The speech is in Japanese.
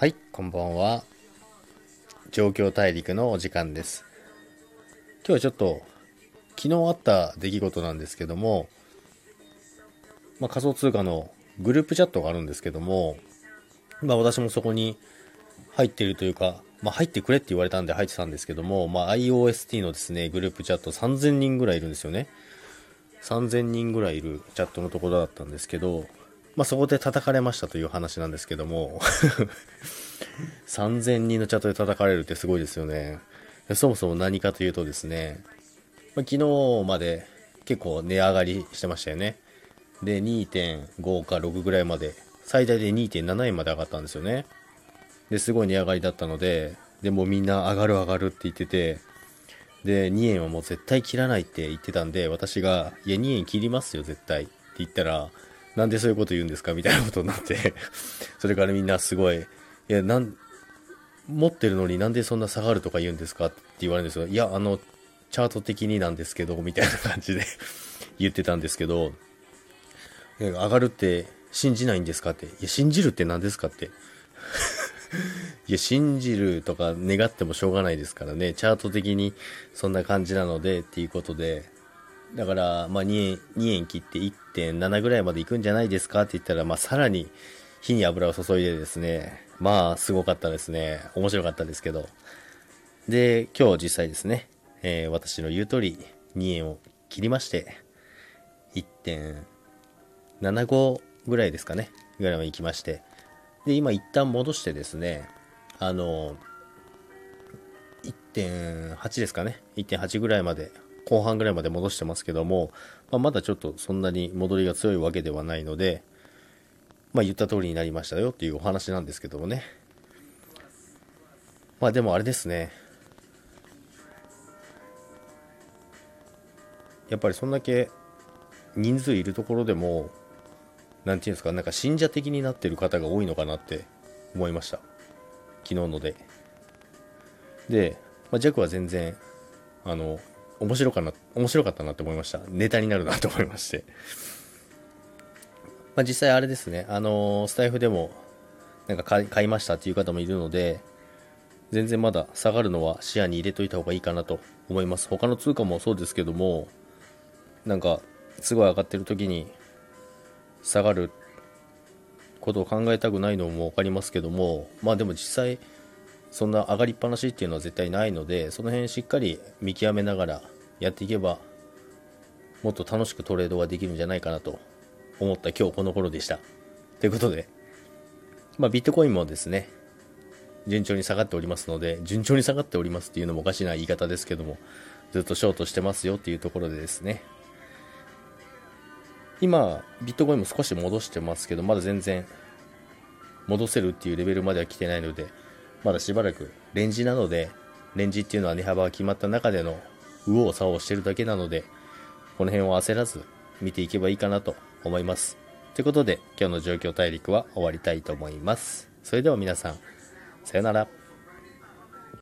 はい、こんばんは。状況大陸のお時間です。今日はちょっと、昨日あった出来事なんですけども、まあ、仮想通貨のグループチャットがあるんですけども、まあ、私もそこに入ってるというか、まあ、入ってくれって言われたんで入ってたんですけども、まあ、IOST のですね、グループチャット3000人ぐらいいるんですよね。3000人ぐらいいるチャットのところだったんですけど、まあ、そこで叩かれましたという話なんですけども、3000人のチャットで叩かれるってすごいですよね。そもそも何かというとですね、まあ、昨日まで結構値上がりしてましたよね。で、2.5か6ぐらいまで、最大で2.7円まで上がったんですよね。で、すごい値上がりだったので、でもみんな上がる上がるって言ってて、で、2円はもう絶対切らないって言ってたんで、私が、いや、2円切りますよ、絶対って言ったら、なんでそういうこと言うんですかみたいなことになって、それからみんなすごい、いや、なん、持ってるのになんでそんな下がるとか言うんですかって言われるんですよ。いや、あの、チャート的になんですけど、みたいな感じで 言ってたんですけど、上がるって信じないんですかって。いや、信じるって何ですかって。いや、信じるとか願ってもしょうがないですからね。チャート的にそんな感じなのでっていうことで。だから、まあ2円、2円切って1.7ぐらいまで行くんじゃないですかって言ったら、まあさらに火に油を注いでですね。まあすごかったですね。面白かったですけど。で、今日実際ですね、えー私の言う通り2円を切りまして、1.75ぐらいですかね。ぐらいまで行きまして。で、今一旦戻してですね、あの、1.8ですかね。1.8ぐらいまで、後半ぐらいまで戻してますけども、まあ、まだちょっとそんなに戻りが強いわけではないので、まあ言った通りになりましたよっていうお話なんですけどもね。まあでもあれですね。やっぱりそんだけ人数いるところでも、なんていうんですか、なんか信者的になってる方が多いのかなって思いました。昨日ので。で、まあ、ジャックは全然、あの、面白かな、面白かったなって思いました。ネタになるなと思いまして。まあ、実際あれですね、あのスタイフでも、なんか買い買いましたっていう方もいるので、全然まだ下がるのは視野に入れといた方がいいかなと思います。他の通貨もそうですけども、なんか、すごい上がってる時に、下がることを考えたくないのも分かりますけども、まあでも実際、そんな上がりっぱなしっていうのは絶対ないので、その辺しっかり見極めながらやっていけば、もっと楽しくトレードができるんじゃないかなと思った今日この頃でした。ということで、まあビットコインもですね、順調に下がっておりますので、順調に下がっておりますっていうのもおかしな言い方ですけども、ずっとショートしてますよっていうところでですね、今、ビットコインも少し戻してますけど、まだ全然戻せるっていうレベルまでは来てないので、まだしばらくレンジなので、レンジっていうのは値幅が決まった中での右往左往してるだけなので、この辺を焦らず見ていけばいいかなと思います。ということで、今日の状況大陸は終わりたいと思います。それでは皆さん、さよなら。